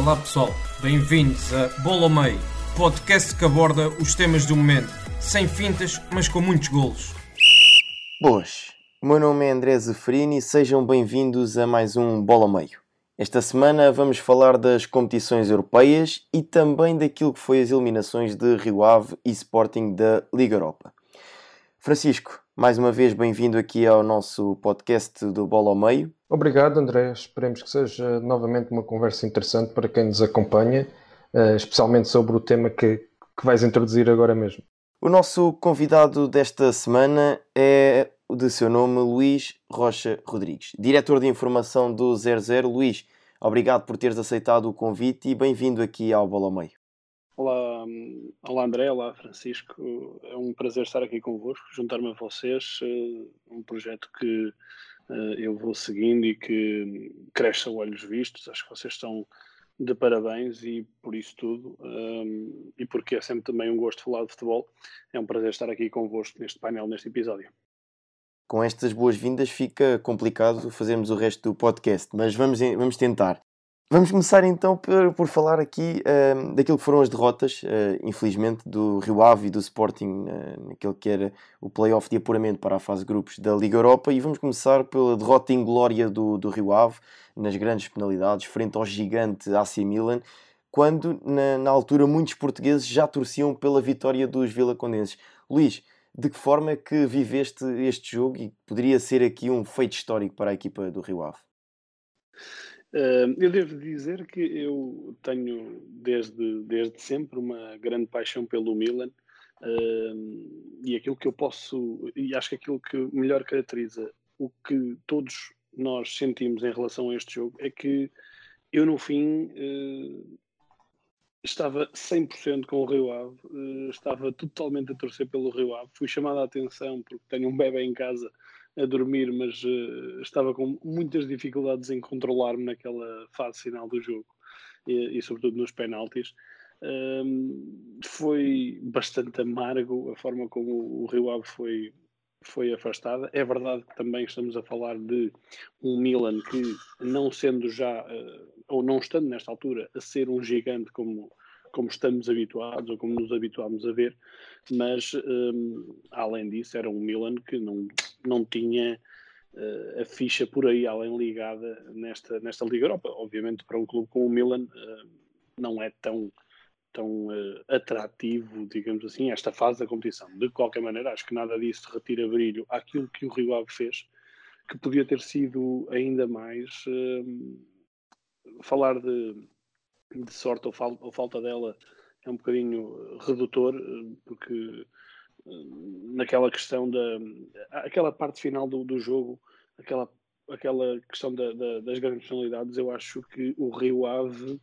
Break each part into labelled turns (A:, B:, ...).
A: Olá pessoal, bem-vindos a Bola ao Meio, podcast que aborda os temas do momento, sem fintas, mas com muitos golos.
B: Boas, o meu nome é André Zeferini e sejam bem-vindos a mais um Bola ao Meio. Esta semana vamos falar das competições europeias e também daquilo que foi as eliminações de Rio Ave e Sporting da Liga Europa. Francisco, mais uma vez bem-vindo aqui ao nosso podcast do Bola ao Meio.
C: Obrigado, André. Esperemos que seja novamente uma conversa interessante para quem nos acompanha, eh, especialmente sobre o tema que, que vais introduzir agora mesmo.
B: O nosso convidado desta semana é de seu nome Luís Rocha Rodrigues, diretor de informação do 00. Luís, obrigado por teres aceitado o convite e bem-vindo aqui ao Bola ao Meio.
D: Olá, olá André, olá Francisco. É um prazer estar aqui convosco, juntar-me a vocês. Eh, um projeto que eu vou seguindo e que cresce a olhos vistos. Acho que vocês estão de parabéns e por isso tudo, um, e porque é sempre também um gosto falar de futebol, é um prazer estar aqui convosco neste painel, neste episódio.
B: Com estas boas-vindas fica complicado fazermos o resto do podcast, mas vamos, vamos tentar. Vamos começar então por, por falar aqui uh, daquilo que foram as derrotas, uh, infelizmente, do Rio Ave e do Sporting uh, naquele que era o playoff de apuramento para a fase de grupos da Liga Europa. E vamos começar pela derrota inglória do, do Rio Ave, nas grandes penalidades, frente ao gigante AC Milan, quando na, na altura muitos portugueses já torciam pela vitória dos vilacondenses. Luís, de que forma é que viveste este jogo e poderia ser aqui um feito histórico para a equipa do Rio Ave?
D: Eu devo dizer que eu tenho desde, desde sempre uma grande paixão pelo Milan e aquilo que eu posso, e acho que aquilo que melhor caracteriza o que todos nós sentimos em relação a este jogo é que eu no fim uh, estava 100% com o Rio Ave, estava totalmente a torcer pelo Rio Ave, fui chamado a atenção porque tenho um bebê em casa a dormir, mas uh, estava com muitas dificuldades em controlar-me naquela fase final do jogo e, e sobretudo nos penaltis. Um, foi bastante amargo a forma como o Rio Ave foi, foi afastada. É verdade que também estamos a falar de um Milan que, não sendo já, uh, ou não estando nesta altura, a ser um gigante como, como estamos habituados ou como nos habituámos a ver, mas um, além disso era um Milan que não, não tinha uh, a ficha por aí além ligada nesta, nesta Liga Europa. Obviamente para um clube como o Milan uh, não é tão, tão uh, atrativo, digamos assim, esta fase da competição. De qualquer maneira, acho que nada disso retira brilho àquilo que o Rio Ave fez, que podia ter sido ainda mais hum, falar de, de sorte ou, fal ou falta dela é um bocadinho redutor, porque naquela questão da aquela parte final do, do jogo, aquela, aquela questão da, da, das grandes personalidades, eu acho que o Rio Ave,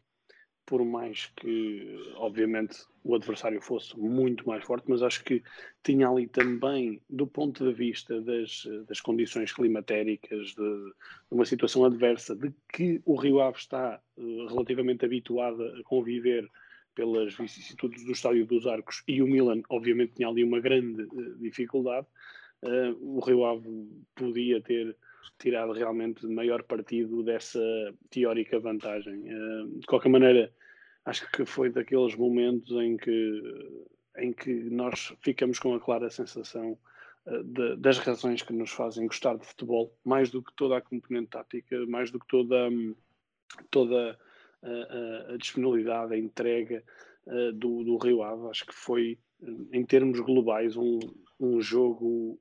D: por mais que obviamente o adversário fosse muito mais forte, mas acho que tinha ali também, do ponto de vista das, das condições climatéricas, de, de uma situação adversa, de que o Rio Ave está uh, relativamente habituado a conviver pelas vicissitudes do Estádio dos Arcos e o Milan, obviamente, tinha ali uma grande uh, dificuldade. Uh, o Rio Ave podia ter tirado realmente maior partido dessa teórica vantagem. De qualquer maneira, acho que foi daqueles momentos em que, em que nós ficamos com a clara sensação de, das razões que nos fazem gostar de futebol, mais do que toda a componente tática, mais do que toda, toda a, a disponibilidade, a entrega do, do Rio Ave. Acho que foi, em termos globais, um, um jogo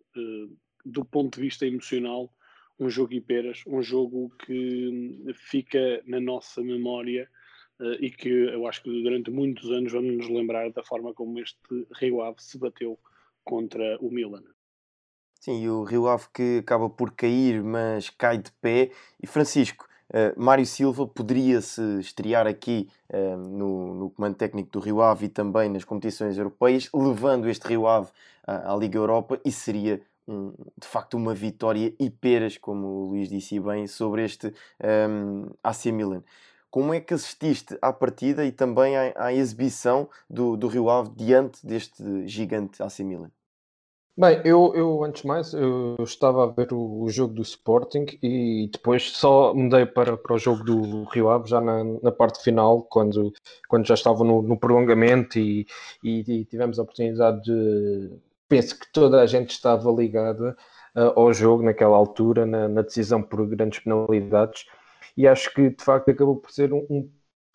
D: do ponto de vista emocional, um jogo hiperas, um jogo que fica na nossa memória e que eu acho que durante muitos anos vamos nos lembrar da forma como este Rio Ave se bateu contra o Milan.
B: Sim, e o Rio Ave que acaba por cair, mas cai de pé. E Francisco, Uh, Mário Silva poderia-se estrear aqui uh, no, no, comando técnico do Rio Ave e também nas competições europeias, levando este Rio Ave à, à Liga Europa e seria um, de facto uma vitória e peras, como o Luís disse bem, sobre este um, AC Milan. Como é que assististe à partida e também à, à exibição do, do Rio Ave diante deste gigante AC Milan?
C: Bem, eu, eu antes de mais eu estava a ver o, o, jogo do Sporting e depois só mudei para, para o jogo do Rio Ave já na, na parte final, quando, quando já estava no, no prolongamento e, e, e, tivemos a oportunidade de. Penso que toda a gente estava ligada uh, ao jogo naquela altura, na, na, decisão por grandes penalidades, e acho que de facto acabou por ser um, um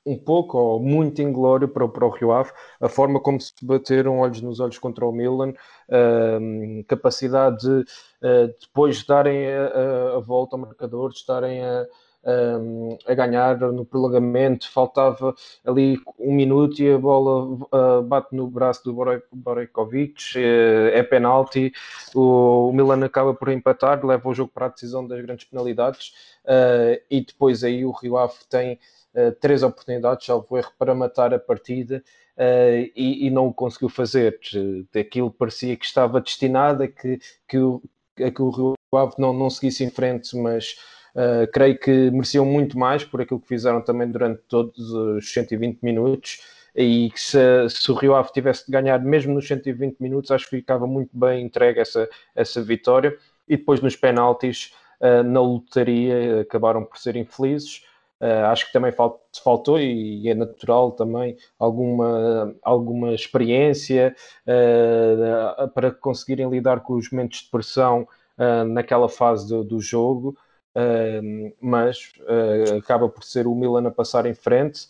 C: um pouco ou muito inglório para, para o Rio Ave, a forma como se bateram olhos nos olhos contra o Milan, uh, capacidade de uh, depois de darem a, a, volta ao marcador, de estarem a, a, a, ganhar no prolongamento, faltava ali um minuto e a bola uh, bate no braço do Borejkovic, eh, é penalti, o, o, Milan acaba por empatar, leva o jogo para a decisão das grandes penalidades eh, e depois aí o Rio Ave tem uh, três oportunidades, salvo erro, para matar a partida uh, e, e, não o conseguiu fazer. Aquilo parecia que estava destinado a que, que, o, a que o Rio Ave não, não seguisse em frente, mas uh, creio que mereciam muito mais por aquilo que fizeram também durante todos os 120 minutos e que se, se, o Rio Ave tivesse de ganhar mesmo nos 120 minutos, acho que ficava muito bem entregue essa, essa vitória. E depois nos penaltis, uh, na lotaria, acabaram por ser infelizes. Uh, acho que também falt, faltou, e, é natural também, alguma, alguma experiência para conseguirem lidar com os momentos de pressão naquela fase do, do jogo, mas acaba por ser o Milan a passar em frente.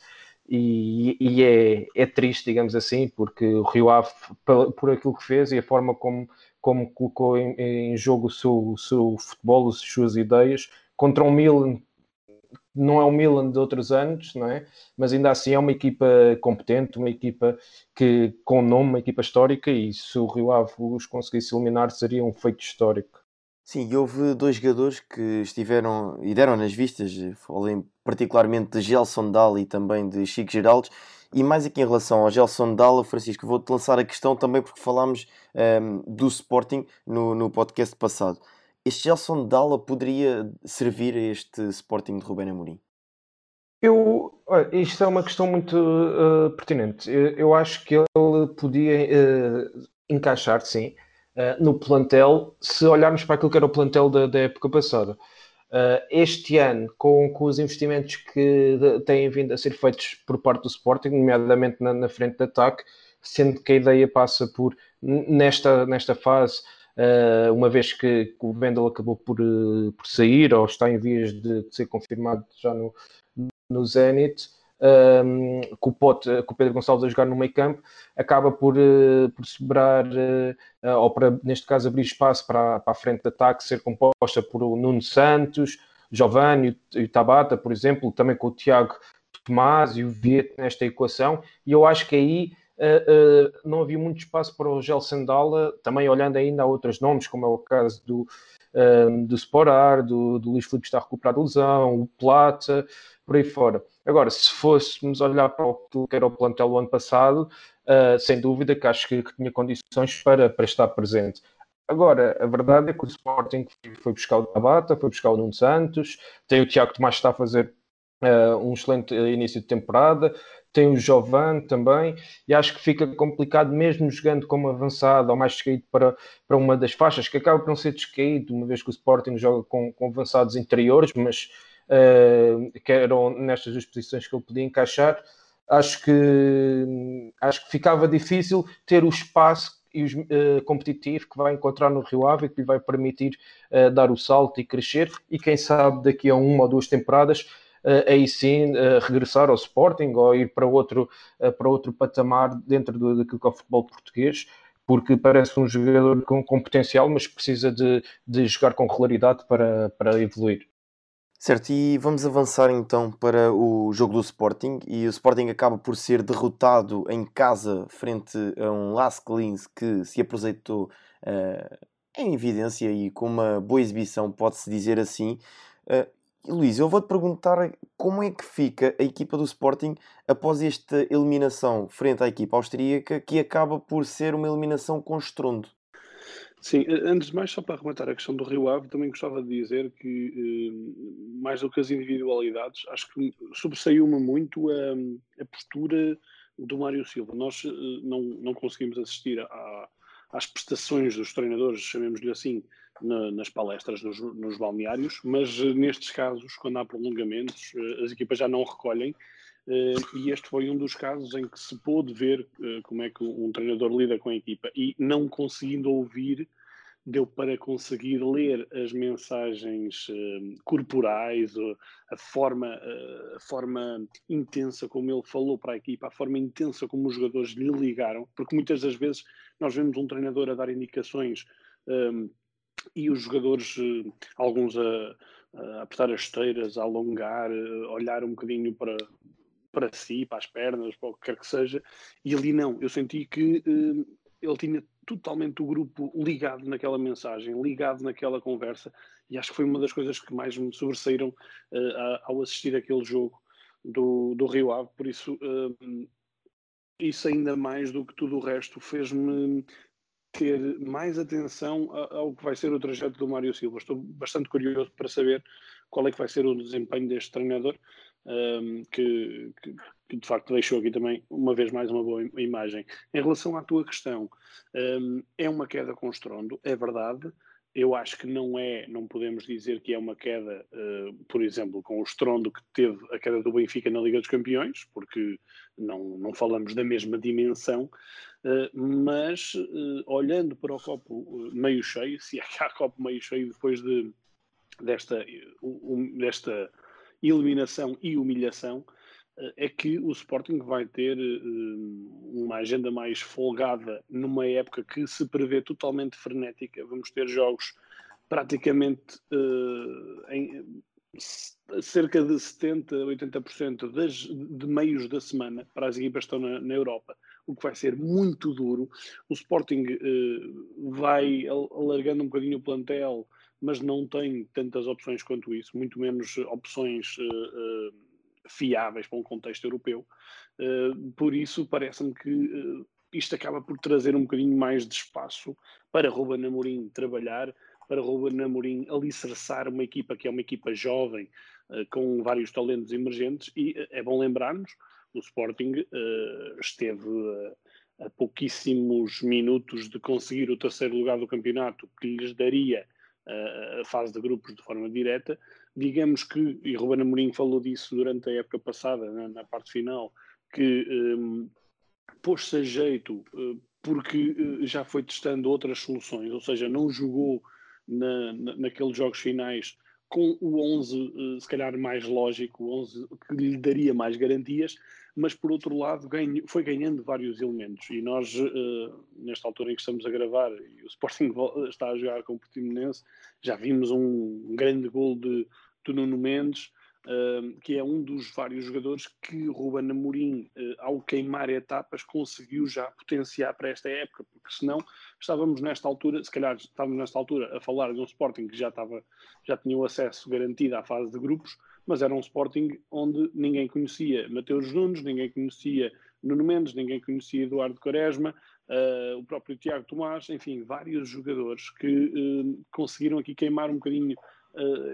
C: E, e é, é, triste, digamos assim, porque o Rio Ave, por, por aquilo que fez e a forma como, como colocou em, em jogo o seu, o seu futebol, as suas ideias, contra um Milan não é o Milan de outros anos, não é? Mas ainda assim é uma equipa competente, uma equipa que com nome, uma equipa histórica e se o Rio Ave os conseguisse eliminar seria um feito histórico.
B: Sim, e houve dois jogadores que estiveram e deram nas vistas, falei particularmente de Gelson Dal e também de Chico Geraldes, e mais aqui em relação ao Gelson Dalla, Francisco, vou-te lançar a questão também porque falámos um, ehm, do Sporting no, no podcast passado este Gelson Dalla poderia servir a este Sporting de Rubén Amorim?
C: Eu, isto é uma questão muito uh, pertinente. Eu, eu, acho que ele podia uh, encaixar, sim, uh, no plantel, se olharmos para aquilo que era o plantel da, da época passada. este ano, com, com, os investimentos que têm vindo a ser feitos por parte do Sporting, nomeadamente na, na frente de ataque, sendo que a ideia passa por, nesta, nesta fase, Uh, uma vez que, o Vendel acabou por, uh, por, sair ou está em vias de, de ser confirmado já no, no Zenit, um, com, o Pote, com o Pedro Gonçalves a jogar no meio campo, acaba por, uh, por sobrar, ou para, neste caso, abrir espaço para, para a frente de ataque, ser composta por o Nuno Santos, Giovanni e o Tabata, por exemplo, também com o Tiago Tomás e o Viet nesta equação, e eu acho que aí uh, uh, não havia muito espaço para o Gel Sandala, também olhando ainda a outros nomes, como é o caso do, uh, do Sporar, do, do Luís Filipe está a lesão, o Plata, por aí fora. Agora, se fôssemos olhar para o que era o plantel ano passado, sem dúvida que acho que, que tinha condições para, para estar presente. Agora, a verdade é que o Sporting foi buscar o Tabata, foi buscar o Nuno Santos, tem o Tiago Tomás que está a fazer uh, um excelente início de temporada, tem o Jovan também, e acho que fica complicado mesmo jogando como avançado ou mais descaído para, para uma das faixas, que acaba por não ser descaído, uma vez que o Sporting joga com, com avançados interiores, mas uh, que eram nestas duas posições que ele podia encaixar, acho que, acho que ficava difícil ter o espaço e os, uh, competitivo que vai encontrar no Rio Ave, que lhe vai permitir uh, dar o salto e crescer, e quem sabe daqui a uma ou duas temporadas uh, aí sim regressar ao Sporting ou ir para outro, para outro patamar dentro do, daquilo que é o futebol português, porque parece um jogador com, com potencial, mas precisa de, de jogar com regularidade para, para evoluir.
B: Certo, e vamos avançar então para o jogo do Sporting. E o Sporting acaba por ser derrotado em casa frente a um Las Clins que se apresentou uh, em evidência e com uma boa exibição, pode-se dizer assim. Uh, Luís, eu vou-te perguntar como é que fica a equipa do Sporting após esta eliminação frente à equipa austríaca, que acaba por ser uma eliminação com estrondo.
D: Sim, antes de mais, só para arrematar a questão do Rio Ave, também gostava de dizer que, eh, mais do que as individualidades, acho que sobressaiu-me muito a, a, postura do Mário Silva. Nós eh, não, não conseguimos assistir às prestações dos treinadores, chamemos-lhe assim, na, nas palestras, nos, nos, balneários, mas eh, nestes casos, quando há prolongamentos, as equipas já não recolhem. E este foi um dos casos em que se pôde ver como é que um treinador lida com a equipa. E não conseguindo ouvir deu para conseguir ler as mensagens uh, corporais, a, forma, uh, a forma intensa como ele falou para a equipa, a forma intensa como os jogadores lhe ligaram, porque muitas das vezes nós vemos um treinador a dar indicações um, e os jogadores, eh, alguns a, a, apertar as esteiras, a alongar, olhar um bocadinho para, para si, para as pernas, para o que quer que seja, e ali não. Eu senti que ele tinha totalmente o grupo ligado naquela mensagem, ligado naquela conversa, e acho que foi uma das coisas que mais me sobressaíram uh, ao assistir aquele jogo do, do Rio Ave, por isso uh, isso ainda mais do que tudo o resto fez-me ter mais atenção ao que vai ser o trajeto do Mário Silva. Estou bastante curioso para saber qual é que vai ser o desempenho deste treinador, um, que, que, que, de facto deixou aqui também, uma vez mais, uma boa imagem. Em relação à tua questão, um, é uma queda com estrondo, é verdade. Eu acho que não é, não podemos dizer que é uma queda, uh, por exemplo, com o estrondo que teve a queda do Benfica na Liga dos Campeões, porque não, não falamos da mesma dimensão, uh, mas uh, olhando para o copo meio cheio, se é que há copo meio cheio depois de, desta, um, desta eliminação e humilhação, eh, é que o Sporting vai ter uh, uma agenda mais folgada numa época que se prevê totalmente frenética. Vamos ter jogos praticamente uh, em cerca de 70, 80% das, de meios da semana para as equipas que estão na, na Europa, o que vai ser muito duro. O Sporting vai alargando um bocadinho o plantel mas não tem tantas opções quanto isso, muito menos opções uh, uh, fiáveis para um contexto europeu. Uh, por isso, parece-me que isto acaba por trazer um bocadinho mais de espaço para Ruben Amorim trabalhar, para Ruben Amorim alicerçar uma equipa que é uma equipa jovem, com vários talentos emergentes, e é bom lembrarmos, o Sporting esteve a pouquíssimos minutos de conseguir o terceiro lugar do campeonato, que lhes daria a fase de grupos de forma direta. Digamos que, e Ruben Amorim falou disso durante a época passada, na, na parte final, que um, pôs-se a jeito uh, porque uh, já foi testando outras soluções, ou seja, não jogou na, na, naqueles jogos finais com o 11, eh, se calhar, mais lógico, o 11 que lhe daria mais garantias, mas por outro lado ganho, foi ganhando vários elementos. E nós, uh, nesta altura em que estamos a gravar, e o Sporting está a jogar com o Portimonense, já vimos um grande gol de, de Nuno Mendes, que é um dos vários jogadores que Ruben Amorim, uh, ao queimar etapas, conseguiu já potenciar para esta época, porque senão estávamos nesta altura, se calhar estávamos nesta altura a falar de um Sporting que já, estava, já tinha o acesso garantido à fase de grupos, mas era um Sporting onde ninguém conhecia Mateus Nunes, ninguém conhecia Nuno Mendes, ninguém conhecia Eduardo Quaresma, uh, o próprio Tiago Tomás, enfim, vários jogadores que uh, conseguiram aqui queimar um bocadinho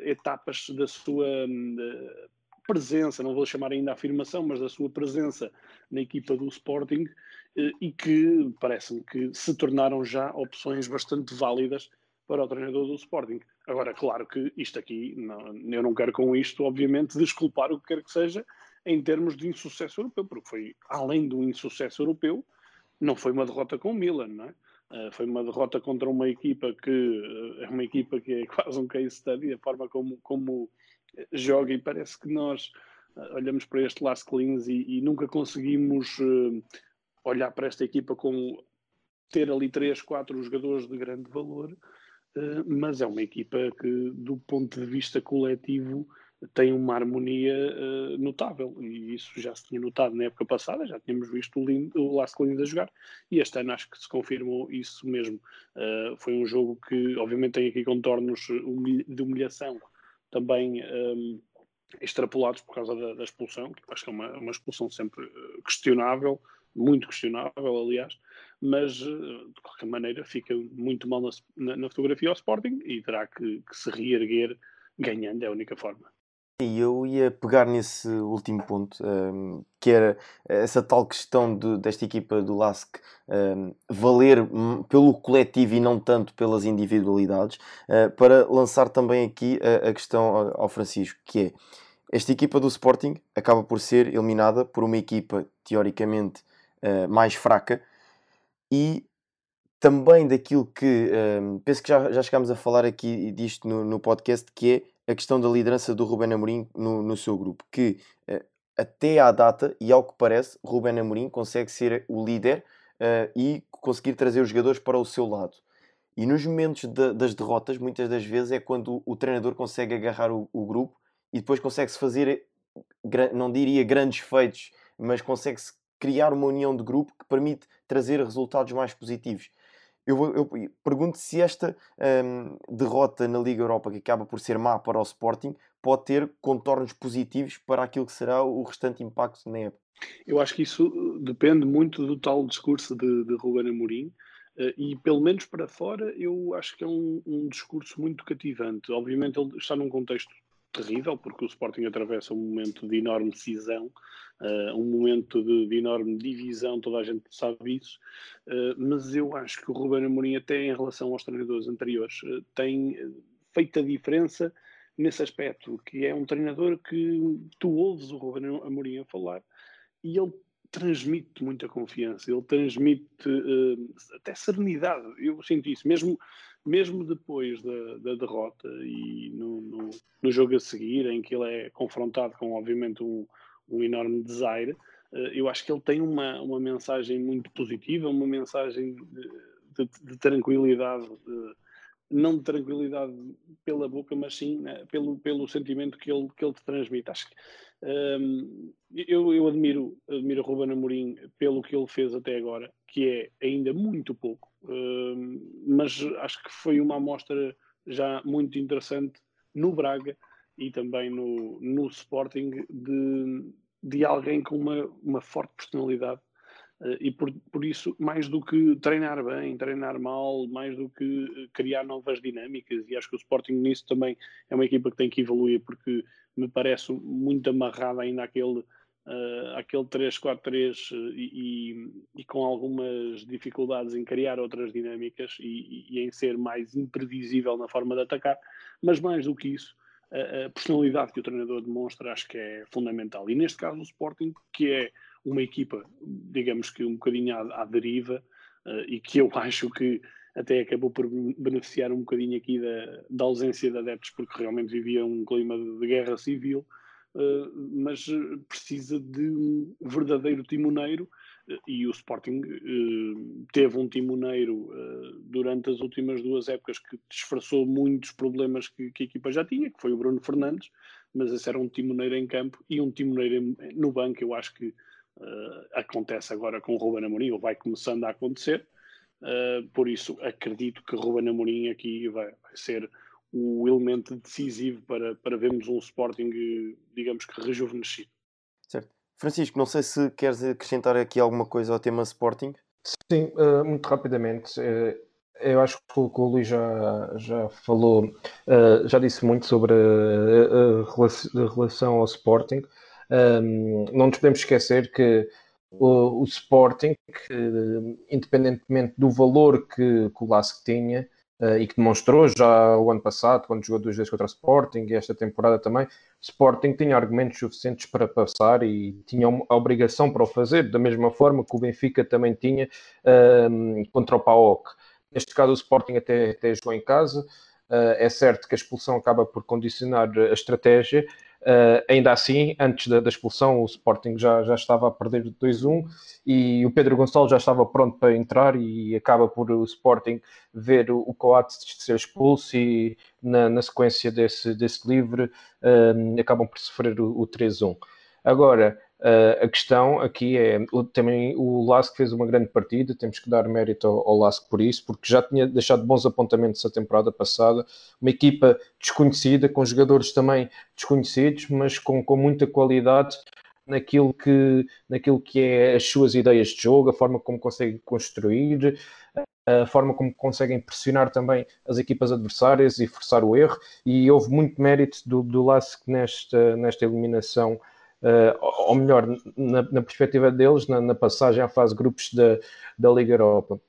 D: etapas da sua uh, presença, não vou chamar ainda afirmação, mas da sua presença na equipa do Sporting uh, e que parece-me que se tornaram já opções bastante válidas para o treinador do Sporting. Agora, claro que isto aqui, não, eu não quero com isto, obviamente, desculpar o que quer que seja em termos de insucesso europeu, porque foi, além do insucesso europeu, não foi uma derrota com o Milan, não é? Uh, foi uma derrota contra uma equipa que uh, é uma equipa que é quase um case study, a forma como, como joga e parece que nós uh, olhamos para este Las Clins e, e, nunca conseguimos olhar para esta equipa com ter ali três, quatro jogadores de grande valor, mas é uma equipa que do ponto de vista coletivo tem uma harmonia uh, notável e isso já se tinha notado na época passada, já tínhamos visto o, Lind, o Las Colinas a jogar e este ano acho que se confirmou isso mesmo. Uh, foi um jogo que obviamente tem aqui contornos de humilhação também um, extrapolados por causa da, da, expulsão, que acho que é uma, uma expulsão sempre eh, questionável, muito questionável, aliás, mas de qualquer maneira fica muito mal na, na fotografia ao Sporting e terá que, que, se reerguer ganhando, é a única forma.
B: E eu ia pegar nesse último ponto, um, que era essa tal questão de, desta equipa do LASK um, valer pelo coletivo e não tanto pelas individualidades, uh, para lançar também aqui a, a questão ao Francisco, que é esta equipa do Sporting acaba por ser eliminada por uma equipa teoricamente uh, mais fraca e também daquilo que um, penso que já, já chegámos a falar aqui disto no, no podcast, que é a questão da liderança do Ruben Amorim no, no seu grupo, que uh, até à data, e ao que parece, Ruben Amorim consegue ser o líder uh, e conseguir trazer os jogadores para o seu lado. E nos momentos de, das derrotas, muitas das vezes é quando o, o treinador consegue agarrar o, o grupo e depois consegue-se fazer, não diria grandes feitos, mas consegue-se criar uma união de grupo que permite trazer resultados mais positivos. Eu, eu pergunto se esta hum, derrota na Liga Europa, que acaba por ser má para o Sporting, pode ter contornos positivos para aquilo que será o restante impacto na época.
D: Eu acho que isso depende muito do tal discurso de, de Ruben Amorim, Uh, e pelo menos para fora, eu acho que é um, um, discurso muito cativante. Obviamente, ele está num contexto terrível, porque o Sporting atravessa um momento de enorme cisão, uh, um momento de, de, enorme divisão, toda a gente sabe isso, uh, mas eu acho que o Ruben Amorim, até em relação aos treinadores anteriores, uh, tem feito a diferença nesse aspecto, que é um treinador que tu ouves o Ruben Amorim a falar e ele transmite muita confiança, ele transmite até serenidade, eu sinto isso, mesmo mesmo depois da, da derrota e no, no, no, jogo a seguir, em que ele é confrontado com, obviamente, um, um enorme desaire, eh, eu acho que ele tem uma, uma mensagem muito positiva, uma mensagem de, de, de tranquilidade, de, não de tranquilidade pela boca, mas sim né, pelo, pelo sentimento que ele, que ele te transmite. Acho que um, eu, eu admiro, admiro Ruben Amorim pelo que ele fez até agora, que é ainda muito pouco, mas acho que foi uma amostra já muito interessante no Braga e também no, no Sporting de, de alguém com uma, uma forte personalidade. Uh, e por, por isso, mais do que treinar bem, treinar mal, mais do que criar novas dinâmicas, e acho que o Sporting nisso também é uma equipa que tem que evoluir, porque me parece muito amarrado ainda àquele, uh, àquele 3-4-3 uh, e, e, com algumas dificuldades em criar outras dinâmicas e, e, em ser mais imprevisível na forma de atacar, mas mais do que isso, a, a personalidade que o treinador demonstra acho que é fundamental. E neste caso o Sporting, que é uma equipa, digamos que um bocadinho à, à deriva, uh, e que eu acho que até acabou por beneficiar um bocadinho aqui da, da ausência de adeptos, porque realmente vivia um clima de, guerra civil, mas precisa de um verdadeiro timoneiro, uh, e o Sporting uh, teve um timoneiro durante as últimas duas épocas que disfarçou muitos problemas que, que, a equipa já tinha, que foi o Bruno Fernandes, mas esse era um timoneiro em campo e um timoneiro no banco, eu acho que acontece agora com o Ruben Amorim, ou vai começando a acontecer, Uh, por isso, acredito que Ruben Amorim aqui vai, vai, ser o elemento decisivo para, para vermos um Sporting, digamos que rejuvenescido.
B: Certo. Francisco, não sei se queres acrescentar aqui alguma coisa ao tema Sporting.
C: Sim, uh, muito rapidamente. Uh, eu acho que o, que o Luís já, já falou, já disse muito sobre a, relação ao Sporting. Um, não nos podemos esquecer que o, o Sporting, independentemente do valor que, que o Lask tinha uh, e que demonstrou já o ano passado, quando jogou duas vezes contra o Sporting e esta temporada também, Sporting tinha argumentos suficientes para passar e tinha a obrigação para o fazer, da mesma forma que o Benfica também tinha uh, contra o PAOK. Neste caso, o Sporting até, até jogou em casa. Uh, é certo que a expulsão acaba por condicionar a estratégia, Uh, ainda assim, antes da, da, expulsão, o Sporting já, já estava a perder 2-1 e o Pedro Gonçalves já estava pronto para entrar e acaba por o Sporting ver o, Coates ser expulso e na, na sequência desse, desse livre uh, acabam por sofrer o, o 3-1. Agora, Uh, a questão aqui é o, também o Lask fez uma grande partida, temos que dar mérito ao, ao Lask por isso, porque já tinha deixado bons apontamentos a temporada passada. Uma equipa desconhecida, com jogadores também desconhecidos, mas com, com muita qualidade naquilo que, naquilo que é as suas ideias de jogo, a forma como conseguem construir, a forma como conseguem pressionar também as equipas adversárias e forçar o erro. E houve muito mérito do, do Lask nesta, nesta eliminação uh, ou melhor, na, na perspectiva deles, na, na, passagem à fase grupos da, da Liga Europa.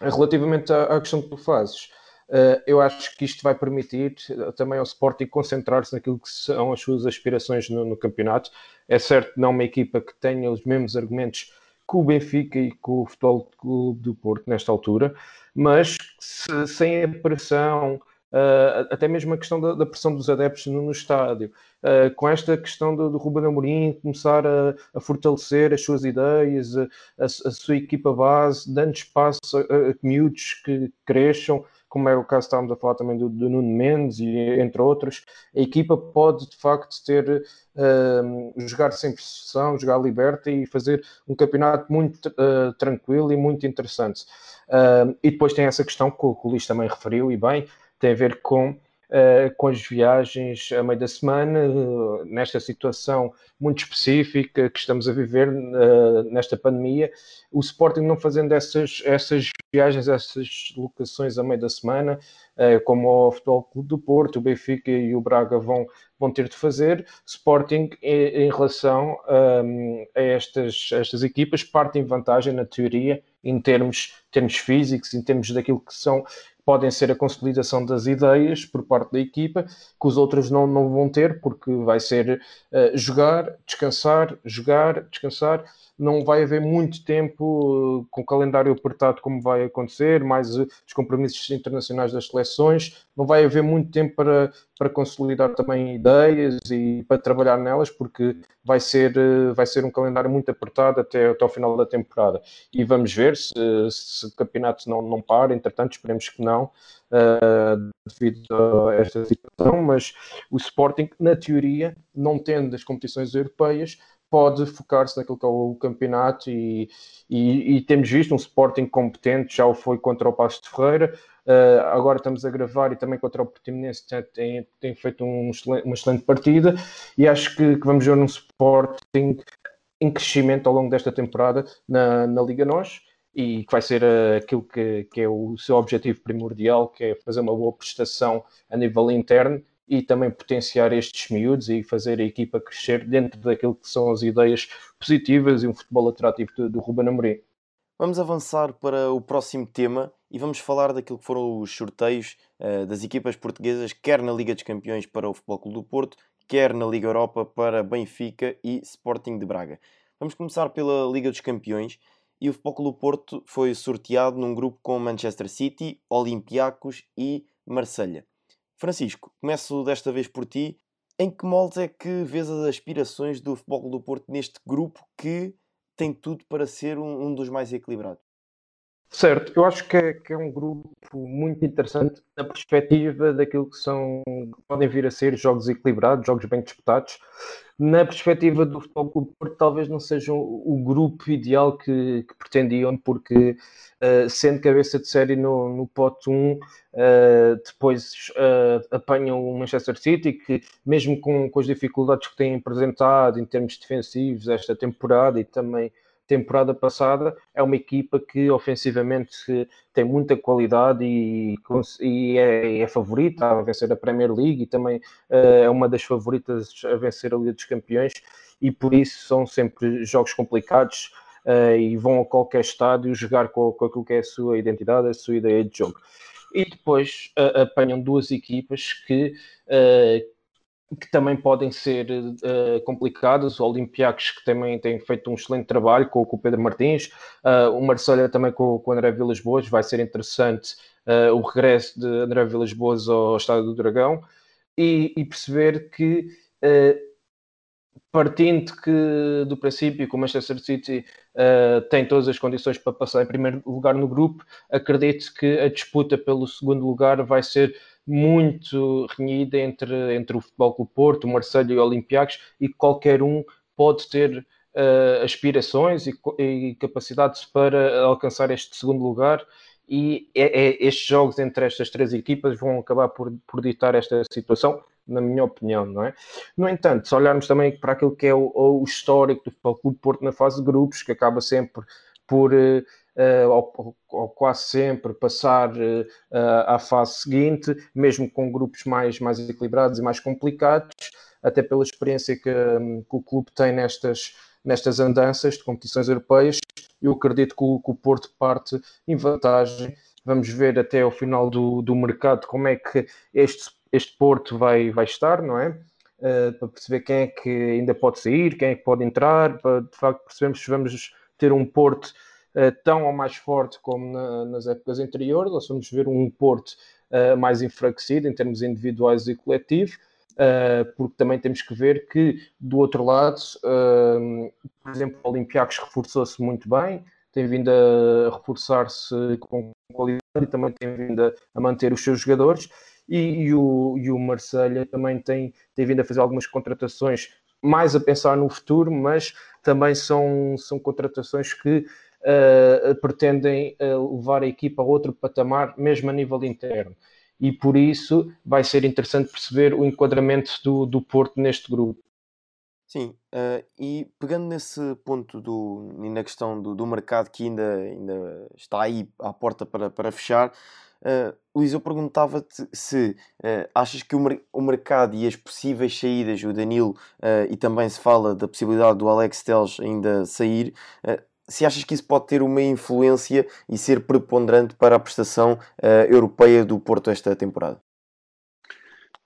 C: Relativamente à, à questão que tu fazes, uh, eu acho que isto vai permitir também ao Sporting concentrar-se naquilo que são as suas aspirações no, no campeonato. É certo, não uma equipa que tenha os mesmos argumentos que o Benfica e com o Futebol Clube do Porto nesta altura, mas se, sem a pressão, Uh, até mesmo a questão da, da pressão dos adeptos no, no estádio, uh, com esta questão do, do Ruben Amorim começar a, a, fortalecer as suas ideias, a, a, a sua equipa base, dando espaço a, a miúdos que cresçam, como é o caso estávamos a falar também do, do Nuno Mendes e entre outros, a equipa pode de facto ter uh, jogar sem pressão, jogar liberta e fazer um campeonato muito tranquilo e muito interessante. e depois tem essa questão que o, que Luís também referiu e bem, tem a ver com, uh, com as viagens a meio da semana, uh, nesta situação muito específica que estamos a viver uh, nesta pandemia. O Sporting não fazendo essas, essas viagens, essas locações a meio da semana, como o Futebol Clube do Porto, o Benfica e o Braga vão, vão ter de fazer. Sporting, em, em relação um, a estas, estas equipas, parte em vantagem, na teoria, em termos, termos físicos, em termos daquilo que são podem ser a consolidação das ideias por parte da equipa, que os outros não, não vão ter, porque vai ser uh, jogar, descansar, jogar, descansar não vai haver muito tempo uh, com o calendário apertado como vai acontecer, mais uh, os compromissos internacionais das seleções, não vai haver muito tempo para, para consolidar também ideias e para trabalhar nelas, porque vai ser, uh, vai ser um calendário muito apertado até, até ao final da temporada. E vamos ver se, se o campeonato não, não para, entretanto, esperemos que não, uh, devido a esta situação, mas o Sporting, na teoria, não tendo as competições europeias, pode focar-se naquilo que é o campeonato e, e, e, temos visto um Sporting competente, já o foi contra o Passo de Ferreira, uh, agora estamos a gravar e também contra o Portimonense tem, tem feito um uma excelente partida. E acho que, que, vamos ver um Sporting em crescimento ao longo desta temporada na, na Liga NOS e que vai ser uh, aquilo que, que é o seu objetivo primordial, que é fazer uma boa prestação a nível interno e também potenciar estes miúdos e fazer a equipa crescer dentro daquilo que são as ideias positivas e um futebol atrativo do, do Ruben Amorim.
B: Vamos avançar para o próximo tema e vamos falar daquilo que foram os sorteios uh, das equipas portuguesas, quer na Liga dos Campeões para o Futebol Clube do Porto, quer na Liga Europa para Benfica e Sporting de Braga. Vamos começar pela Liga dos Campeões e o Futebol Clube do Porto foi sorteado num grupo com Manchester City, Olympiacos e Marselha. Francisco, começo desta vez por ti. Em que moldes é que vês as aspirações do Futebol do Porto neste grupo que tem tudo para ser um, um dos mais equilibrados?
C: Certo, eu acho que é, que é, um grupo muito interessante na perspectiva daquilo que são podem vir a ser jogos equilibrados, jogos bem disputados. Na perspectiva do Futebol Clube Porto, talvez não sejam o, grupo ideal que, que pretendiam, porque uh, sendo cabeça de série no, no pote 1, uh, depois uh, apanham o Manchester City, que mesmo com, com as dificuldades que têm apresentado em termos defensivos esta temporada e também temporada passada, é uma equipa que ofensivamente tem muita qualidade e, e é, é, favorita a vencer a Premier League e também uh, é uma das favoritas a vencer a Liga dos Campeões e por isso são sempre jogos complicados uh, e vão a qualquer estádio jogar com, com aquilo que é a sua identidade, a sua ideia de jogo. E depois uh, apanham duas equipas que que também podem ser uh, complicados. O Olympiacos, que também tem feito um excelente trabalho com, com o Pedro Martins, uh, o Marcelo também com, com o André Vilas Boas. Vai ser interessante uh, o regresso de André Vilas Boas ao Estádio do Dragão e, e perceber que, partindo que, do princípio que o Manchester City tem todas as condições para passar em primeiro lugar no grupo, acredito que a disputa pelo segundo lugar vai ser muito renhida entre, entre o Futebol Clube Porto, o Marcelo e o Olympiacos e qualquer um pode ter uh, aspirações e, e, capacidades para alcançar este segundo lugar. E é, é, estes jogos entre estas três equipas vão acabar por, por ditar esta situação, na minha opinião, não é? No entanto, se olharmos também para aquilo que é o, o histórico do Futebol Clube Porto na fase de grupos, que acaba sempre por uh, ou, ou, quase sempre passar uh, à fase seguinte, mesmo com grupos mais, mais equilibrados e mais complicados, até pela experiência que, um, que o clube tem nestas, nestas andanças de competições europeias. Eu acredito que o, que o Porto parte em vantagem. Vamos ver até ao final do, do mercado como é que este, este Porto vai, vai estar, não é? Uh, para perceber quem é que ainda pode sair, quem é que pode entrar, para de facto percebermos se vamos ter um Porto tão ou mais forte como na, nas épocas anteriores, se vamos ver um Porto uh, mais enfraquecido em termos individuais e coletivos, uh, porque também temos que ver que do outro lado, por exemplo, o Olympiacos reforçou-se muito bem, tem vindo a reforçar-se com qualidade e também tem vindo a manter os seus jogadores. E, e, o, e o Marselha também tem, tem vindo a fazer algumas contratações mais a pensar no futuro, mas também são, são contratações que uh, pretendem uh, levar a equipa a outro patamar, mesmo a nível interno. E por isso vai ser interessante perceber o enquadramento do, do Porto neste grupo.
B: Sim, uh, e pegando nesse ponto do, e na questão do, do mercado que ainda, ainda está aí à porta para, para fechar, Uh, Luís, eu perguntava-te se uh, achas que o, o, mercado e as possíveis saídas, o Danilo, e também se fala da possibilidade do Alex Teles ainda sair, se achas que isso pode ter uma influência e ser preponderante para a prestação europeia do Porto esta temporada?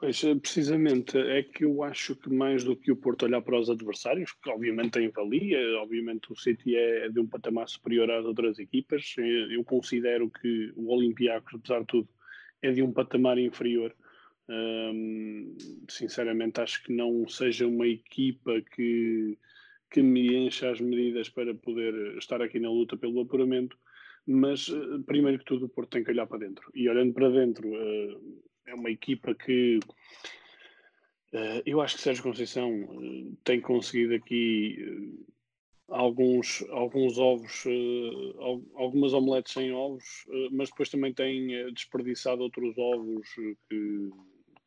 D: Pois, eh, precisamente, é que eu acho que mais do que o Porto olhar para os adversários, que obviamente tem valia, obviamente o City é de um patamar superior às outras equipas, eh, eu considero que o Olympiacos, apesar de tudo, é de um patamar inferior. Hum, sinceramente, acho que não seja uma equipa que, que me encha as medidas para poder estar aqui na luta pelo apuramento, mas eh, primeiro que tudo o Porto tem que olhar para dentro. E olhando para dentro, é uma equipa que eu acho que Sérgio Conceição tem conseguido aqui alguns, alguns ovos, algumas omeletes sem ovos, mas depois também tem desperdiçado outros ovos que,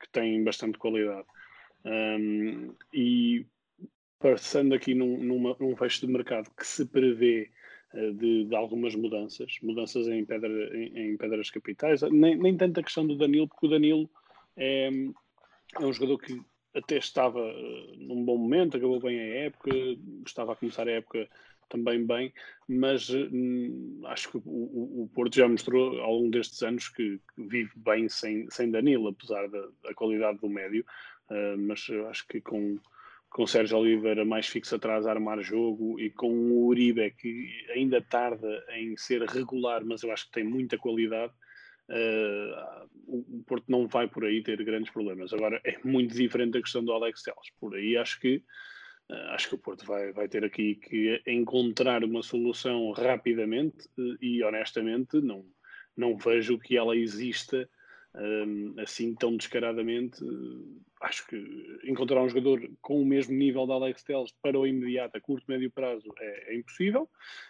D: que têm bastante qualidade. Um, e passando aqui num, numa, num fecho de mercado que se prevê de, de, algumas mudanças, mudanças em, pedra, em, em pedras capitais, nem, nem tanto a questão do Danilo, porque o Danilo é, é um jogador que até estava uh, num bom momento, acabou bem a época, estava a começar a época também bem, mas uh, acho que o, o, Porto já mostrou ao longo destes anos que, vive bem sem, sem Danilo, apesar da, da qualidade do médio, uh, mas acho que com com o Sérgio Oliveira mais fixo atrás a armar jogo e com o Uribe que ainda tarda em ser regular, mas eu acho que tem muita qualidade. Uh, o Porto não vai por aí ter grandes problemas. Agora é muito diferente a questão do Alex Telles. Por aí acho que uh, acho que o Porto vai, vai ter aqui que encontrar uma solução rapidamente uh, e honestamente não, não vejo que ela exista assim tão descaradamente. acho que encontrar um jogador com o mesmo nível da Alex Telles para o imediato, a curto, médio prazo, é, é impossível,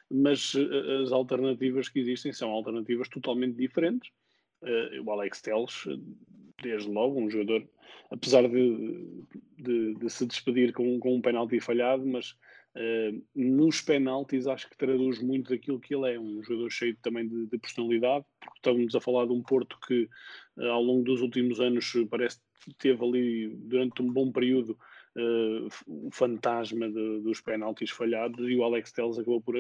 D: mas uh, as alternativas que existem são alternativas totalmente diferentes. Uh, o Alex Telles, desde logo, um jogador, apesar de, de, de se despedir com, com um penalti falhado, mas Nos penaltis acho que traduz muito daquilo que ele é, um jogador cheio também de, de personalidade, porque estamos a falar de um Porto que uh, ao longo dos últimos anos parece que teve ali durante um bom período uh, o fantasma de, dos penaltis falhados e o Alex Telles acabou por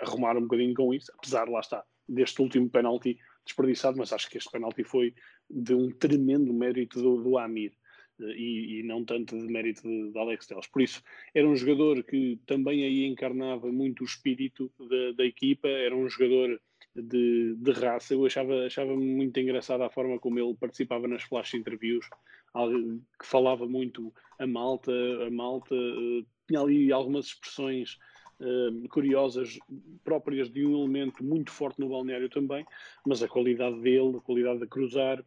D: arrumar um bocadinho com isso, apesar, lá está, deste último penalti desperdiçado, mas acho que este penalti foi de um tremendo mérito do, do Amir e, e, não tanto de mérito de, de, Alex Telles. Por isso, era um jogador que também aí encarnava muito o espírito da, da equipa, era um jogador de, de, raça. Eu achava, achava muito engraçada a forma como ele participava nas flash interviews, que falava muito a malta, a malta uh, tinha ali algumas expressões uh, curiosas próprias de um elemento muito forte no balneário também, mas a qualidade dele, a qualidade de cruzar,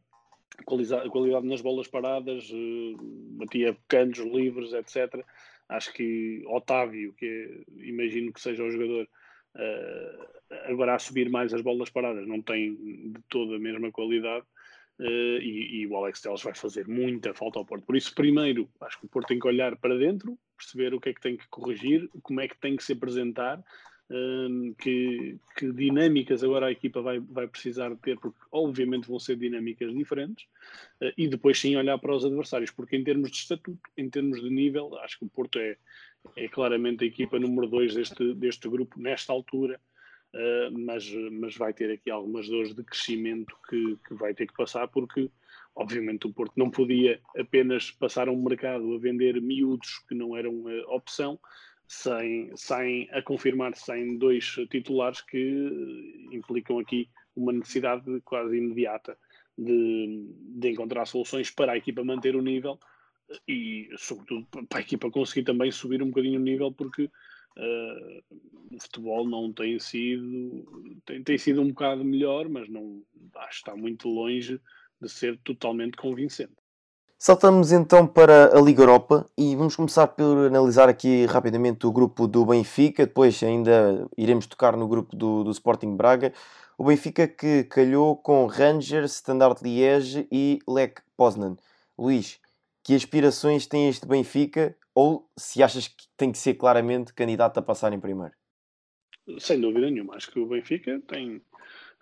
D: qualidade, qualidade nas bolas paradas, uh, batia cantos livres, etc. Acho que Otávio, que imagino que seja o jogador uh, agora a subir mais as bolas paradas, não tem de toda a mesma qualidade. Uh, e, e, o Alex Telles vai fazer muita falta ao Porto. Por isso, primeiro, acho que o Porto tem que olhar para dentro, perceber o que é que tem que corrigir, como é que tem que se apresentar, que, que, dinâmicas agora a equipa vai, vai precisar ter, porque obviamente vão ser dinâmicas diferentes, uh, e depois sim olhar para os adversários, porque em termos de estatuto, em termos de nível, acho que o Porto é, é claramente a equipa número 2 deste, deste grupo nesta altura. Uh, mas, mas vai ter aqui algumas dores de crescimento que, que vai ter que passar, porque obviamente o Porto não podia apenas passar a um mercado a vender miúdos que não eram uh, opção, sem, sem a confirmar sem dois titulares que implicam aqui uma necessidade quase imediata de, de encontrar soluções para a equipa manter o nível e, sobretudo, para a equipa conseguir também subir um bocadinho o nível, porque Uh, o futebol não tem sido tem, tem, sido um bocado melhor, mas não acho que está muito longe de ser totalmente convincente.
B: Saltamos então para a Liga Europa e vamos começar por analisar aqui rapidamente o grupo do Benfica, depois ainda iremos tocar no grupo do, do Sporting Braga. O Benfica que calhou com Rangers, Standard Liège e Lech Poznan. Luís, que aspirações tem este Benfica ou se achas que tem que ser claramente candidato a passar em primeiro?
D: Sem dúvida nenhuma. Acho que o Benfica tem,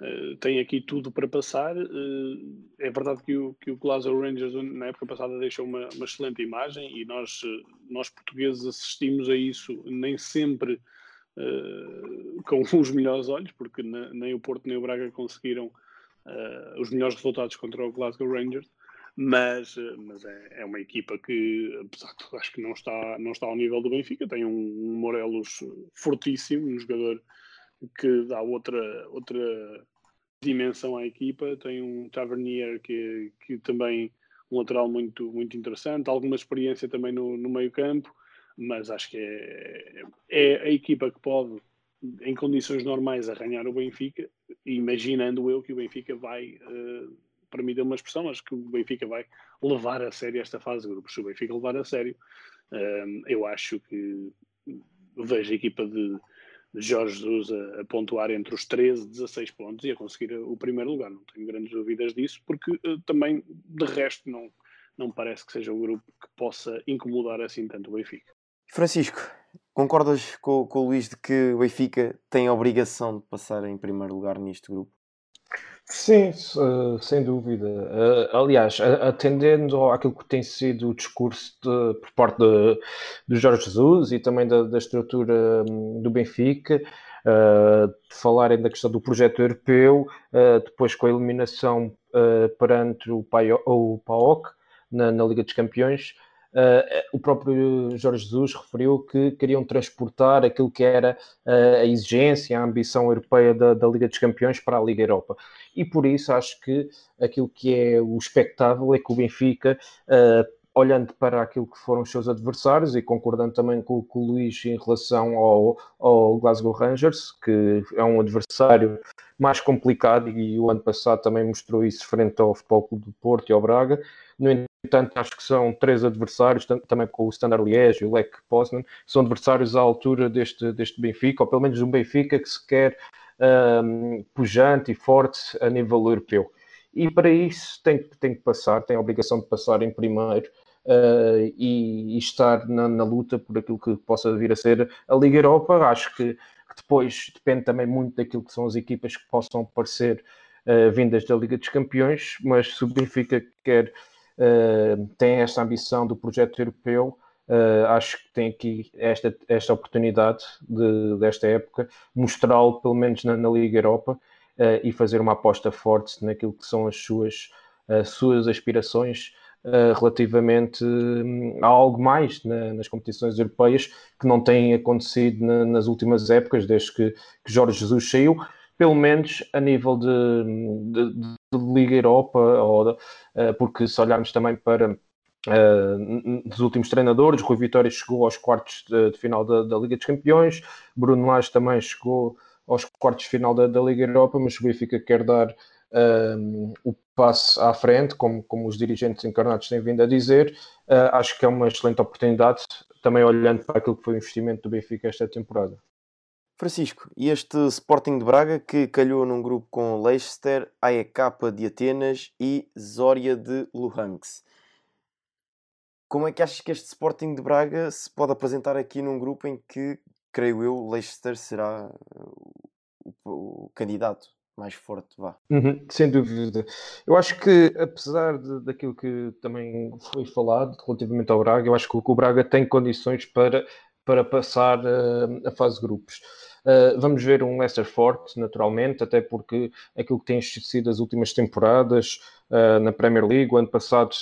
D: uh, tem aqui tudo para passar. Uh, é verdade que o, que o Glasgow Rangers na época passada deixou uma, uma excelente imagem e nós, uh, nós portugueses assistimos a isso nem sempre com os melhores olhos, porque na, nem o Porto nem o Braga conseguiram os melhores resultados contra o Glasgow Rangers mas, eh, mas é, é, uma equipa que, apesar de acho que não está, não está ao nível do Benfica, tem um, Morelos fortíssimo, um jogador que dá outra, outra dimensão à equipa, tem um Tavernier que, que também um lateral muito, muito interessante, alguma experiência também no, no meio campo, mas acho que é, é a equipa que pode, em condições normais, arranhar o Benfica, imaginando eu que o Benfica vai... Uh, permitam uma expressão, acho que o Benfica vai levar a sério esta fase de grupos. Se o Benfica levar a sério, um, eu acho que vejo a equipa de Jorge Jesus a, a, pontuar entre os 13 e 16 pontos e a conseguir o primeiro lugar. Não tenho grandes dúvidas disso, porque uh, também, de resto, não, não parece que seja um grupo que possa incomodar assim tanto o Benfica.
B: Francisco, concordas com, com o Luís de que o Benfica tem a obrigação de passar em primeiro lugar neste grupo?
C: Sim, sem dúvida. Uh, aliás, atendendo àquilo que tem sido o discurso de, por parte de Jorge Jesus e também da, da estrutura um, do Benfica, uh, de falarem da questão do projeto europeu, depois com a eliminação perante o, o PAOK na, na Liga dos Campeões, o próprio Jorge Jesus referiu que queriam transportar aquilo que era uh, a exigência, a ambição europeia da, da, Liga dos Campeões para a Liga Europa. E por isso acho que aquilo que é o espectável é que o Benfica, uh, olhando para aquilo que foram os seus adversários e concordando também com, com o Luís em relação ao, ao Glasgow Rangers, que é um adversário mais complicado e o ano passado também mostrou isso frente ao Futebol Clube do Porto e ao Braga. No entanto, acho que são três adversários, também com o Standard Liège e o Lech Poznan, são adversários à altura deste, deste Benfica, ou pelo menos um Benfica que se quer um, pujante e forte a nível europeu. E para isso tem, tem que passar, tem a obrigação de passar em primeiro uh, e, e, estar na, na, luta por aquilo que possa vir a ser a Liga Europa. Acho que, que depois depende também muito daquilo que são as equipas que possam aparecer uh, vindas da Liga dos Campeões, mas se o Benfica quer tem esta ambição do projeto europeu, uh, acho que tem aqui esta, esta oportunidade de, desta época, mostrá-lo pelo menos na, na Liga Europa uh, e fazer uma aposta forte naquilo que são as suas, as suas aspirações relativamente um, a algo mais na, nas competições europeias que não tem acontecido na, nas últimas épocas, desde que Jorge Jesus saiu pelo menos a nível de, de, de Liga Europa, ou uh, porque se olharmos também para uh, últimos treinadores, Rui Vitória chegou aos quartos de, de final da, da, Liga dos Campeões, Bruno Lage também chegou aos quartos de final da, da, Liga Europa, mas o Benfica quer dar um, o passe à frente, como, como os dirigentes encarnados têm vindo a dizer, uh, acho que é uma excelente oportunidade, também olhando para aquilo que foi o investimento do Benfica esta temporada.
B: Francisco, e este Sporting de Braga que calhou num grupo com Leicester, AEK de Atenas e Zória de Luhansk. Como é que achas que este Sporting de Braga se pode apresentar aqui num grupo em que, creio eu, Leicester será o, o, o candidato mais forte, vá?
C: Uhum, sem dúvida. Eu acho que, apesar de, daquilo que também foi falado relativamente ao Braga, eu acho que o Braga tem condições para para passar uh, a fase de grupos. Uh, vamos ver um Leicester forte, naturalmente, até porque aquilo que tem sido as últimas temporadas uh, na Premier League, o ano passado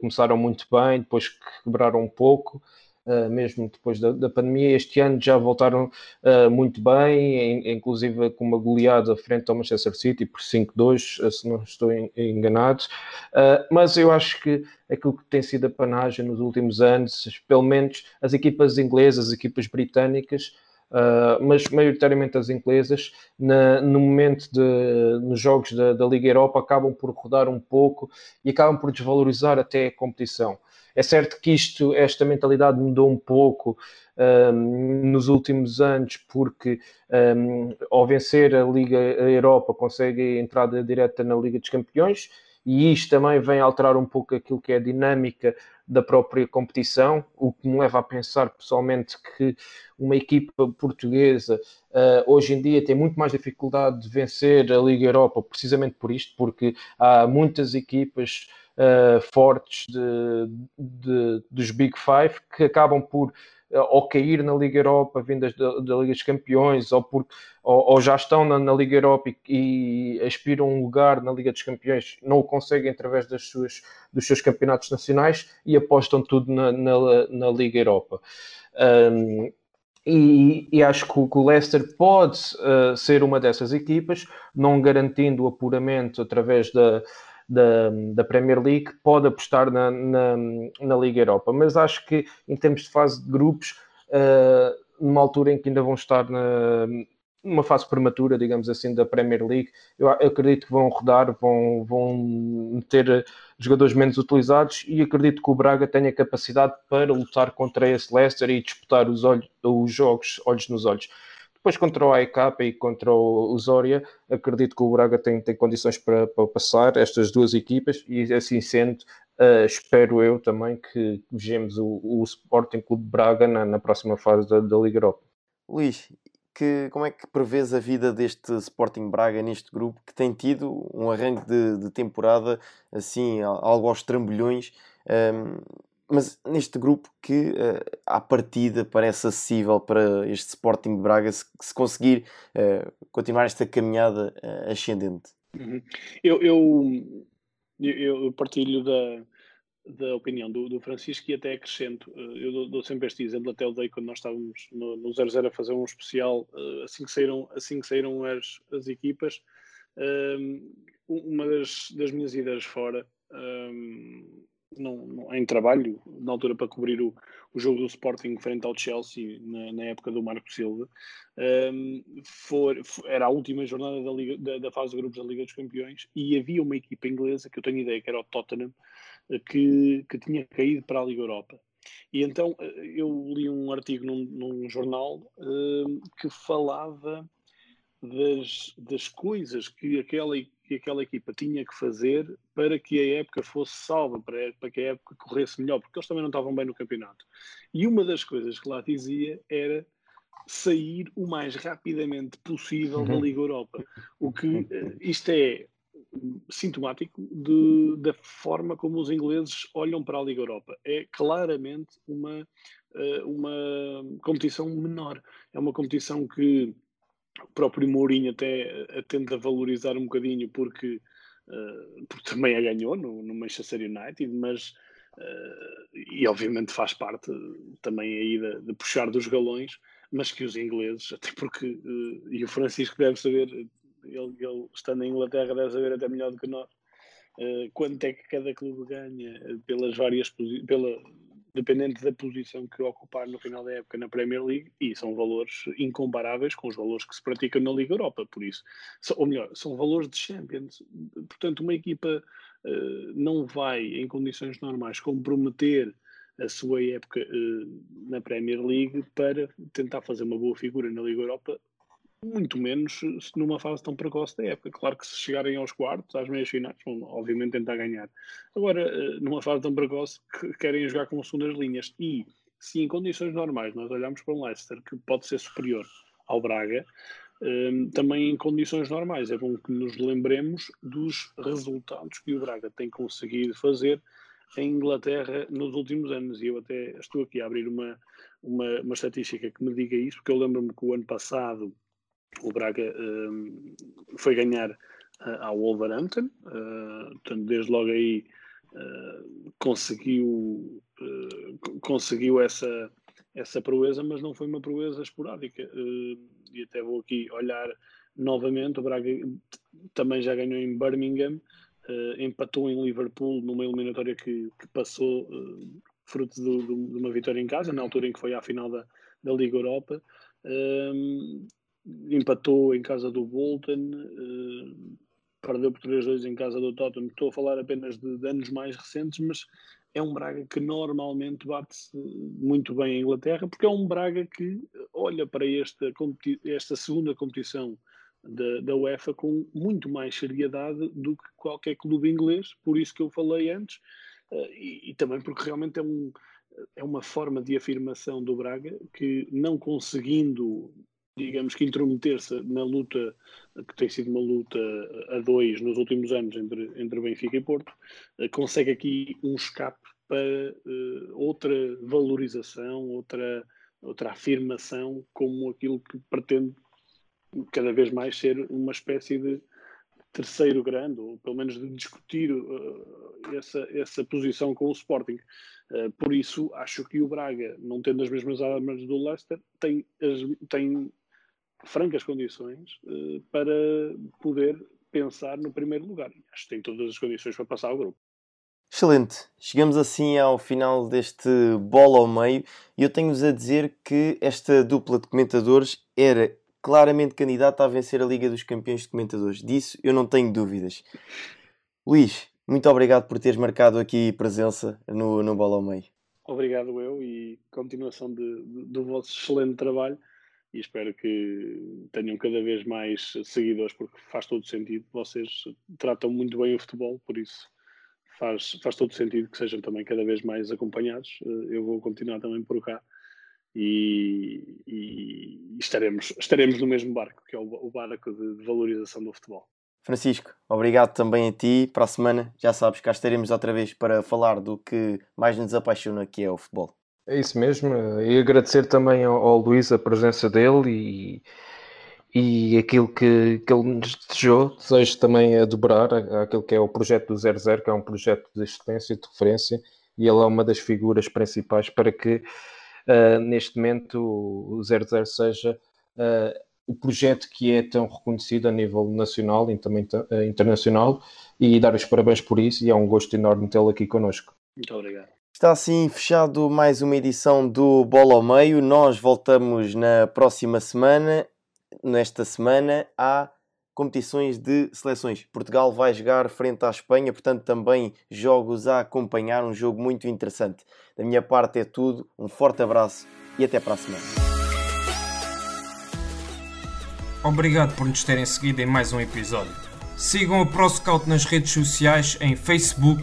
C: começaram muito bem, depois quebraram um pouco. Uh, mesmo depois da, da, pandemia. Este ano já voltaram uh, muito bem, em, inclusive com uma goleada frente ao Manchester City por 5-2, uh, se não estou enganado. mas eu acho que aquilo que tem sido a panagem nos últimos anos, pelo menos as equipas inglesas, as equipas britânicas, Uh, mas maioritariamente as inglesas, na, no momento de, nos jogos da, da, Liga Europa, acabam por rodar um pouco e acabam por desvalorizar até a competição. É certo que isto, esta mentalidade mudou um pouco um, nos últimos anos, porque um, ao vencer a Liga Europa consegue entrada direta na Liga dos Campeões, e isto também vem alterar um pouco aquilo que é a dinâmica da própria competição, o que me leva a pensar pessoalmente que uma equipa portuguesa uh, hoje em dia tem muito mais dificuldade de vencer a Liga Europa, precisamente por isto, porque há muitas equipas uh, fortes de, de, dos Big Five que acabam por uh, ou cair na Liga Europa vindas da, Liga dos Campeões ou, por, ou, ou já estão na, na, Liga Europa e, e aspiram um lugar na Liga dos Campeões, não o conseguem através das suas, dos seus campeonatos nacionais e apostam tudo na, na, na Liga Europa. Um, e, e, acho que o, que o Leicester pode uh, ser uma dessas equipas, não garantindo o apuramento através da, da, da Premier League, pode apostar na, na, na, Liga Europa. Mas acho que em termos de fase de grupos, uh, numa altura em que ainda vão estar na, numa fase prematura, digamos assim, da Premier League, eu, eu acredito que vão rodar, vão, vão ter jogadores menos utilizados e acredito que o Braga tenha capacidade para lutar contra esse Leicester e disputar os, olhos, os jogos olhos nos olhos. Depois contra o AEK e contra o Zória, acredito que o Braga tem, tem condições para, para passar estas duas equipas e assim sendo, uh, espero eu também que vejamos o, o Sporting Clube Braga na, na próxima fase da, da Liga Europa.
B: Luís, que, como é que prevês a vida deste Sporting Braga neste grupo que tem tido um arranque de, de temporada assim, algo aos trambolhões? Um, mas neste grupo que uh, à partida parece acessível para este Sporting de Braga se, se conseguir uh, continuar esta caminhada uh, ascendente.
D: Uhum. Eu, eu, eu, partilho da, da opinião do, do, Francisco e até acrescento, eu dou, dou, sempre este exemplo, até o dei quando nós estávamos no, no 00 a fazer um especial, assim que saíram, assim que saíram as, as equipas, uma das, das minhas ideias fora em trabalho, na altura para cobrir o, o jogo do Sporting frente ao Chelsea, na, na época do Marco Silva, um, for, for, era a última jornada da, Liga, da, da, fase de grupos da Liga dos Campeões e havia uma equipa inglesa, que eu tenho ideia que era o Tottenham, que, que tinha caído para a Liga Europa. E então eh, eu li um artigo num, num jornal um, que falava das, das coisas que aquela que aquela equipa tinha que fazer para que a época fosse salva, para, para que a época corresse melhor, porque eles também não estavam bem no campeonato. E uma das coisas que lá dizia era sair o mais rapidamente possível da uhum. Liga Europa. O que eh, isto é sintomático de, da forma como os ingleses olham para a Liga Europa. É claramente uma, eh, uma competição menor. É uma competição que o próprio Mourinho até a tenta valorizar um bocadinho porque, uh, porque também a ganhou no, no Manchester United, mas uh, e obviamente faz parte também aí de, de, puxar dos galões, mas que os ingleses, até porque, uh, e o Francisco deve saber, ele, ele estando em Inglaterra deve saber até melhor do que nós, quanto é que cada clube ganha pelas várias pela, dependente da posição que ocupar no final da época na Premier League, e são valores incomparáveis com os valores que se praticam na Liga Europa, por isso, ou melhor, são valores de Champions. Portanto, uma equipa uh, não vai, em condições normais, comprometer a sua época uh, na Premier League para tentar fazer uma boa figura na Liga Europa muito menos numa fase tão precoce da época. Claro que se chegarem aos quartos, às meias finais, vão obviamente tentar ganhar. Agora, eh, numa fase tão precoce, que querem jogar com segundas linhas. E se em condições normais nós olhamos para um Leicester que pode ser superior ao Braga, eh, também em condições normais é bom que nos lembremos dos resultados que o Braga tem conseguido fazer em Inglaterra nos últimos anos. E eu até estou aqui a abrir uma, uma, uma estatística que me diga isso, porque eu lembro-me que o ano passado o Braga um, foi ganhar uh, ao Wolverhampton, uh, portanto, desde logo aí uh, conseguiu, conseguiu essa, essa proeza, mas não foi uma proeza esporádica. e até vou aqui olhar novamente: o Braga também já ganhou em Birmingham, empatou em Liverpool numa eliminatória que, que passou. fruto do, do, de uma vitória em casa, na altura em que foi à final da, da Liga Europa, um, empatou em casa do Bolton, uh, perdeu por 3-2 em casa do Tottenham. Estou a falar apenas de, de, anos mais recentes, mas é um Braga que normalmente bate-se muito bem em Inglaterra, porque é um Braga que olha para esta, esta segunda competição da, da UEFA com muito mais seriedade do que qualquer clube inglês, por isso que eu falei antes, uh, e, e também porque realmente é um é uma forma de afirmação do Braga que, não conseguindo digamos que intrometer-se na luta, que tem sido uma luta a dois nos últimos anos entre, entre Benfica e Porto, eh, consegue aqui um escape para uh, outra valorização, outra, outra afirmação como aquilo que pretende cada vez mais ser uma espécie de terceiro grande, ou pelo menos de discutir uh, essa, essa posição com o Sporting. Uh, por isso, acho que o Braga, não tendo as mesmas armas do Leicester, tem, as, tem francas condições uh, para poder pensar no primeiro lugar. Acho que tem todas as condições para passar ao grupo.
B: Excelente. Chegamos assim ao final deste bola ao meio e eu tenho-vos a dizer que esta dupla de comentadores era claramente candidata a vencer a Liga dos Campeões de Comentadores. Disso eu não tenho dúvidas. Luís, muito obrigado por teres marcado aqui presença no, no Bola ao Meio.
D: Obrigado eu e continuação de, de, do vosso excelente trabalho e espero que tenham cada vez mais seguidores, porque faz todo sentido. Vocês tratam muito bem o futebol, por isso faz, faz todo sentido que sejam também cada vez mais acompanhados. Eh, eu vou continuar também por cá e, e estaremos, estaremos no mesmo barco, que é o, o barco de, valorização do futebol.
B: Francisco, obrigado também a ti. Para a semana, já sabes, cá estaremos outra vez para falar do que mais nos apaixona, que é o futebol.
C: É isso mesmo. E agradecer também ao, ao Luís a presença dele e, e aquilo que, que ele nos desejou. Desejo também a dobrar aquilo que é o projeto do 00, que é um projeto de excelência e de referência, e ele é uma das figuras principais para que uh, neste momento o 00 seja uh, o projeto que é tão reconhecido a nível nacional e também internacional, e dar os parabéns por isso, e é um gosto enorme tê-lo aqui connosco.
D: Muito obrigado.
B: Está assim fechado mais uma edição do Bola ao Meio. Nós voltamos na próxima semana. Nesta semana há competições de seleções. Portugal vai jogar frente à Espanha, portanto, também jogos a acompanhar. Um jogo muito interessante. Da minha parte é tudo. Um forte abraço e até para a semana.
A: Obrigado por nos terem seguido em mais um episódio. Sigam o ProScout nas redes sociais em Facebook,